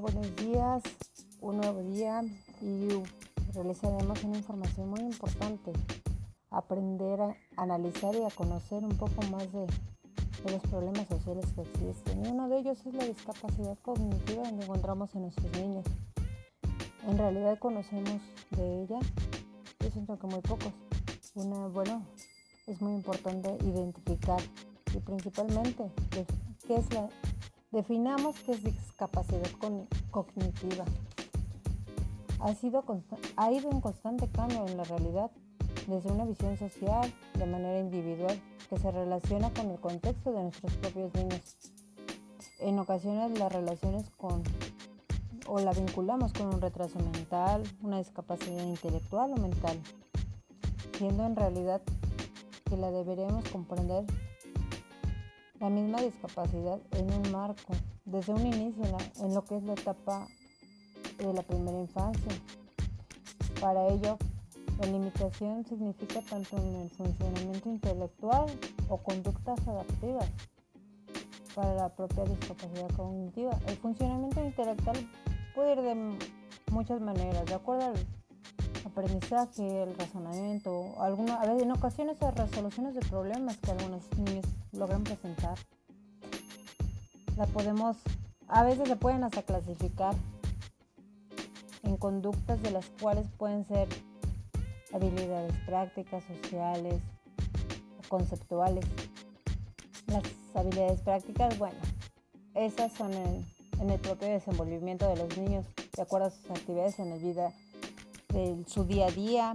Buenos días. Un nuevo día y realizaremos una información muy importante. Aprender a analizar y a conocer un poco más de, de los problemas sociales que existen. Y uno de ellos es la discapacidad cognitiva que encontramos en nuestros niños. En realidad conocemos de ella, yo siento que muy pocos. Una, bueno, es muy importante identificar y principalmente qué es la Definamos qué es discapacidad cognitiva. Ha, sido ha ido en constante cambio en la realidad, desde una visión social, de manera individual, que se relaciona con el contexto de nuestros propios niños. En ocasiones la vinculamos con un retraso mental, una discapacidad intelectual o mental, siendo en realidad que la deberemos comprender la misma discapacidad en un marco, desde un inicio en, lo que es la etapa de la primera infancia. Para ello, la limitación significa tanto en el funcionamiento intelectual o conductas adaptivas para la propia discapacidad cognitiva. El funcionamiento intelectual puede ir de muchas maneras, de acuerdo al aprendizaje, el razonamiento, alguna, a veces en ocasiones las resoluciones de problemas que algunos niños logran presentar. La podemos, a veces se pueden hasta clasificar en conductas de las cuales pueden ser habilidades prácticas, sociales conceptuales. Las habilidades prácticas, bueno, esas son en, en el propio desenvolvimiento de los niños, de acuerdo a sus actividades en la vida de su día a día,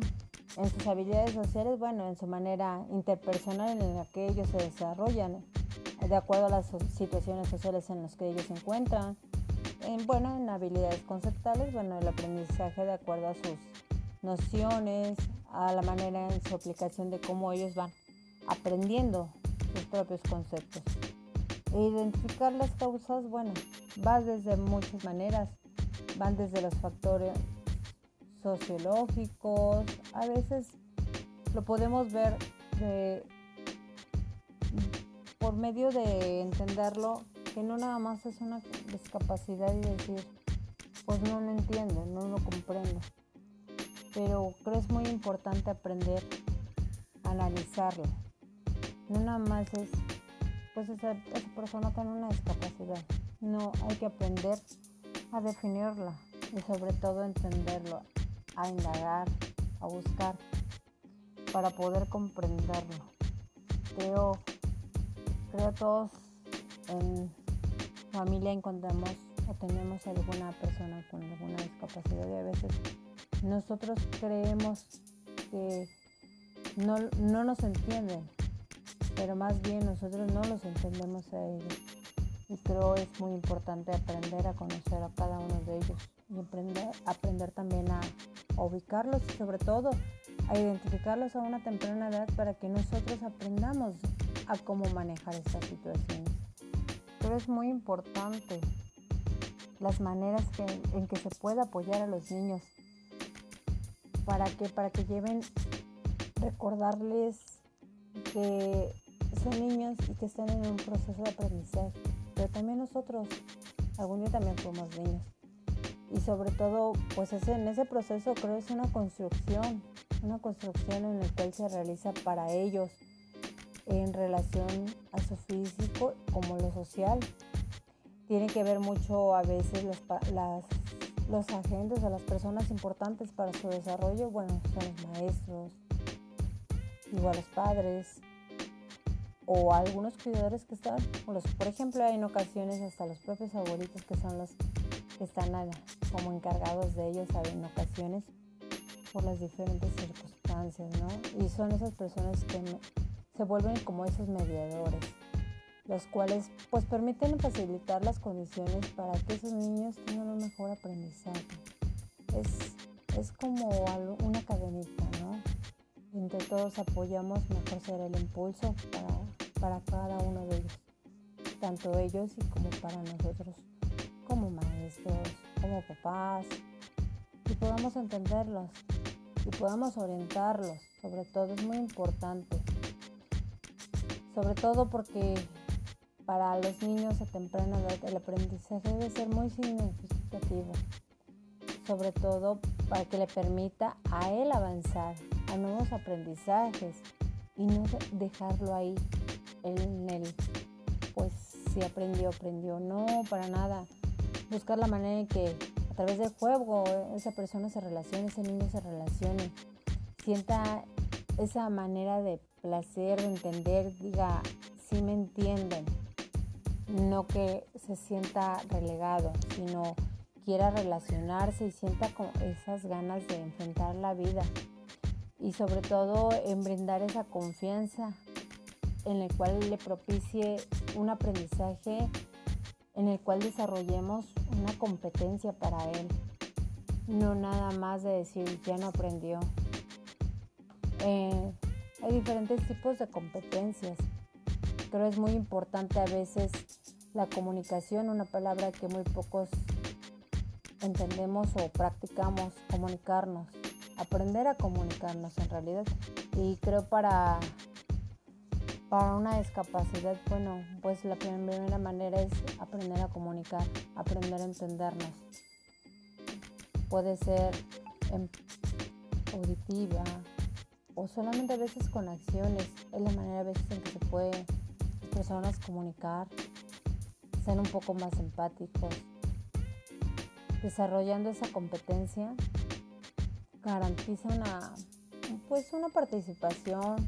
en sus habilidades sociales, bueno, en su manera interpersonal en la que ellos se desarrollan, de acuerdo a las situaciones sociales en las que ellos se encuentran. En, bueno, en habilidades conceptuales, bueno, el aprendizaje de acuerdo a sus nociones, a la manera en su aplicación de cómo ellos van aprendiendo sus propios conceptos. Identificar las causas, bueno, va desde muchas maneras, van desde los factores sociológicos, a veces lo podemos ver por medio de entenderlo, que no nada más es una discapacidad y decir, pues no lo entiendo, no lo comprendo. Pero creo es muy importante aprender a analizarlo. No nada más es, pues esa, esa persona tiene una discapacidad. No, hay que aprender a definirla y sobre todo entenderlo, a indagar, a buscar para poder comprenderlo. Creo, creo todos en familia encontramos o tenemos alguna persona con alguna discapacidad y a veces nosotros creemos que no, no nos entienden, pero más bien nosotros no los entendemos a ellos. Y creo es muy importante aprender a conocer a cada uno de ellos y aprender, aprender también a, ubicarlos y sobre todo a identificarlos a una temprana edad para que nosotros aprendamos a cómo manejar estas situaciones. Pero es muy importante las maneras en que se puede apoyar a los niños. Para que para que lleven recordarles que son niños y que están en un proceso de aprendizaje. Pero también nosotros algún día también fuimos niños y sobre todo, pues en ese proceso creo es una construcción, una construcción en la cual se realiza para ellos en relación a su físico como lo social. Tiene que ver mucho a veces los, los agentes o las personas importantes para su desarrollo, bueno, son los maestros, igual los padres, o algunos cuidadores que están, los, por ejemplo, en ocasiones hasta los propios abuelitos que son los están como encargados de ellos en ocasiones por las diferentes circunstancias, ¿no? Y son esas personas que se vuelven como esos mediadores, los cuales pues permiten facilitar las condiciones para que esos niños tengan un mejor aprendizaje. Es, es como una cadenita, ¿no? Entre todos apoyamos, mejor será el impulso para, para cada uno de ellos, tanto ellos y como para nosotros como maestros, como papás, y podamos entenderlos y podamos orientarlos. Sobre todo es muy importante. Sobre todo porque para los niños a temprana edad el aprendizaje debe ser muy significativo, sobre todo para que le permita a él avanzar a nuevos aprendizajes y no dejarlo ahí en el, pues si aprendió, aprendió, no, para nada. Buscar la manera en que a través del juego esa persona se relacione, ese niño se relacione, sienta esa manera de placer, de entender, diga, si me entienden, no que se sienta relegado, sino quiera relacionarse y sienta con esas ganas de enfrentar la vida. Y sobre todo en brindar esa confianza en el cual le propicie un aprendizaje en el cual desarrollemos una competencia para él, no nada más de decir ya no aprendió. Eh, hay diferentes tipos de competencias. Creo es muy importante a veces la comunicación, una palabra que muy pocos entendemos o practicamos, comunicarnos, aprender a comunicarnos en realidad. Y creo para, para una discapacidad, bueno, pues la primera manera es aprender a comunicar, aprender a entendernos. Puede ser auditiva o solamente a veces con acciones. Es la manera a veces en que se puede las personas comunicar, ser un poco más empáticos. Desarrollando esa competencia garantiza una, pues una participación,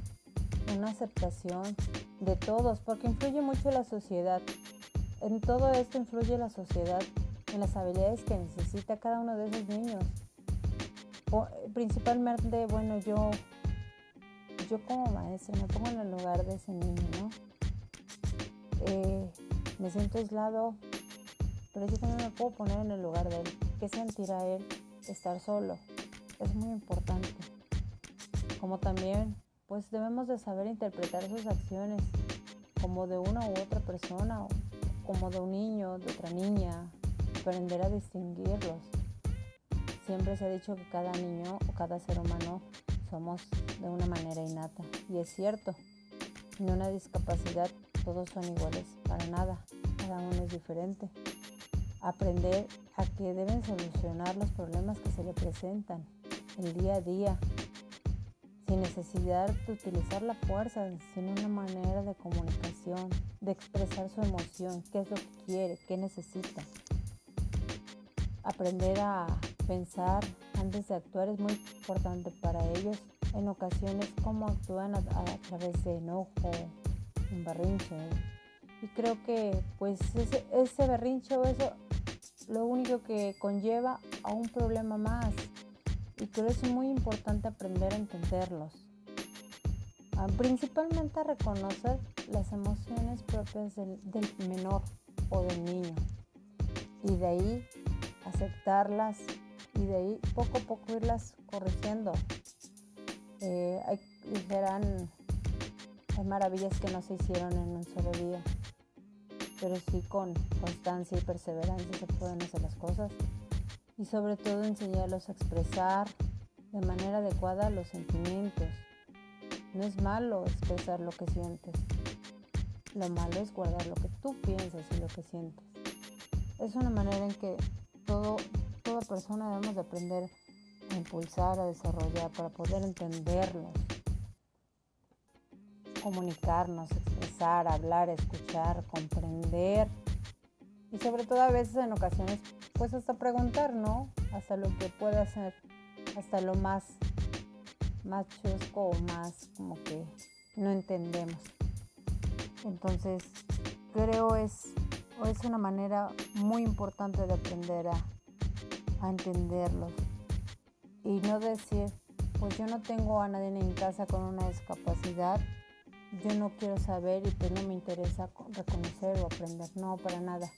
una aceptación de todos, porque influye mucho la sociedad. En todo esto influye la sociedad, en las habilidades que necesita cada uno de esos niños. principalmente, bueno, yo, yo como maestra me pongo en el lugar de ese niño, ¿no? Eh, me siento aislado, pero yo también me puedo poner en el lugar de él. ¿Qué sentirá él estar solo? Es muy importante. Como también, pues debemos de saber interpretar sus acciones como de una u otra persona, como de un niño, de otra niña, aprender a distinguirlos. Siempre se ha dicho que cada niño o cada ser humano somos de una manera innata. Y es cierto, en una discapacidad todos son iguales, para nada, cada uno es diferente. Aprender a que deben solucionar los problemas que se le presentan el día a día, sin necesidad de utilizar la fuerza, sino una manera de comunicación, de expresar su emoción, qué es lo que quiere, qué necesita. Aprender a pensar antes de actuar es muy importante para ellos. En ocasiones, cómo actúan a, través de enojo, un berrinche. Y creo que pues ese, ese berrinche o eso lo único que conlleva a un problema más. Y que es muy importante aprender a entenderlos. Ah, principalmente a reconocer las emociones propias del, menor o del niño. Y de ahí aceptarlas y de ahí poco a poco irlas corrigiendo. Eh, hay, hay maravillas que no se hicieron en un solo día, pero sí con constancia y perseverancia se pueden hacer las cosas y sobre todo enseñarlos a expresar de manera adecuada los sentimientos. No es malo expresar lo que sientes, lo malo es guardar lo que tú piensas y lo que sientes. Es una manera en que todo, toda persona debemos de aprender a impulsar, a desarrollar para poder entenderlos comunicarnos, expresar, hablar, escuchar, comprender y sobre todo a veces en ocasiones pues hasta preguntar, ¿no? Hasta lo que puede hacer, hasta lo más, más chusco o más como que no entendemos. Entonces creo es, es una manera muy importante de aprender a, a entenderlos y no decir, pues yo no tengo a nadie en casa con una discapacidad yo no quiero saber y pues no me interesa reconocer o aprender, no, para nada.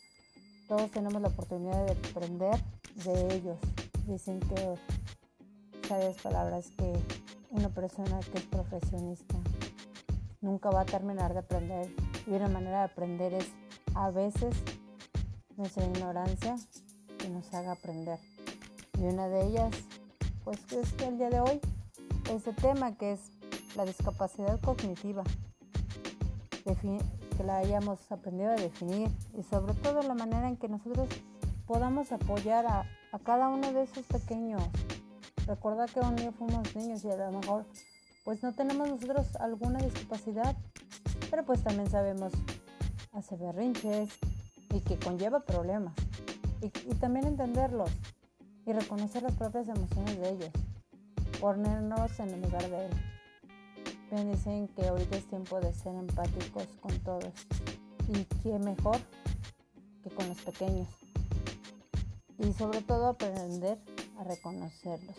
Todos tenemos la oportunidad de aprender de ellos. Dicen que, sabes palabras, que una persona que es profesionista nunca va a terminar de aprender. Y una manera de aprender es a veces nuestra ignorancia que nos haga aprender. Y una de ellas, pues es que el día de hoy, este tema que es la discapacidad cognitiva, que la hayamos aprendido a definir y sobre todo la manera en que nosotros podamos apoyar a, cada uno de esos pequeños. Recuerda que un día fuimos niños y a lo mejor pues no tenemos nosotros alguna discapacidad, pero pues también sabemos hacer berrinches y que conlleva problemas. Y, y también entenderlos y reconocer las propias emociones de ellos, ponernos en el lugar de él. Bien dicen que ahorita es tiempo de ser empáticos con todos y qué mejor que con los pequeños y sobre todo aprender a reconocerlos.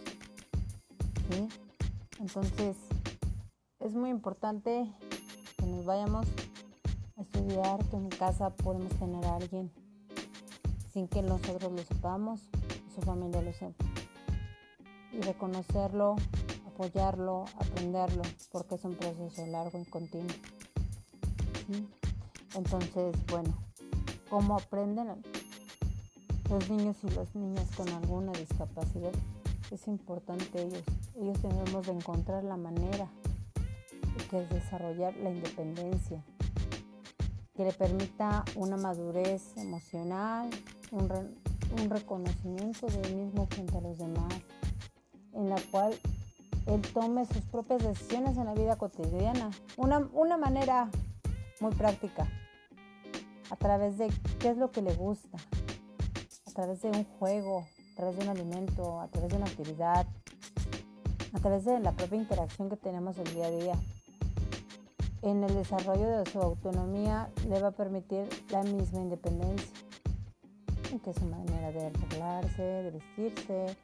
Entonces es muy importante que nos vayamos a estudiar, que en casa podemos tener a alguien sin que nosotros lo sepamos, su familia lo sepa. Y reconocerlo, apoyarlo, aprenderlo, porque es un proceso largo y continuo. Entonces, bueno, ¿cómo aprenden los niños y las niñas con alguna discapacidad? Es importante ellos. Ellos tenemos de encontrar la manera que es desarrollar la independencia, que le permita una madurez emocional, un, un reconocimiento de él mismo frente a los demás, en la cual él tome sus propias decisiones en la vida cotidiana. Una, una manera muy práctica, a través de qué es lo que le gusta, a través de un juego, a través de un alimento, a través de una actividad, a través de la propia interacción que tenemos el día a día. En el desarrollo de su autonomía le va a permitir la misma independencia que su manera de arreglarse, de vestirse,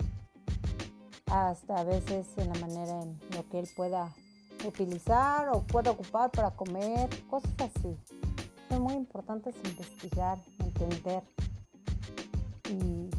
hasta a veces en la manera en lo que él pueda utilizar o pueda ocupar para comer, cosas así. Son muy importantes investigar, entender y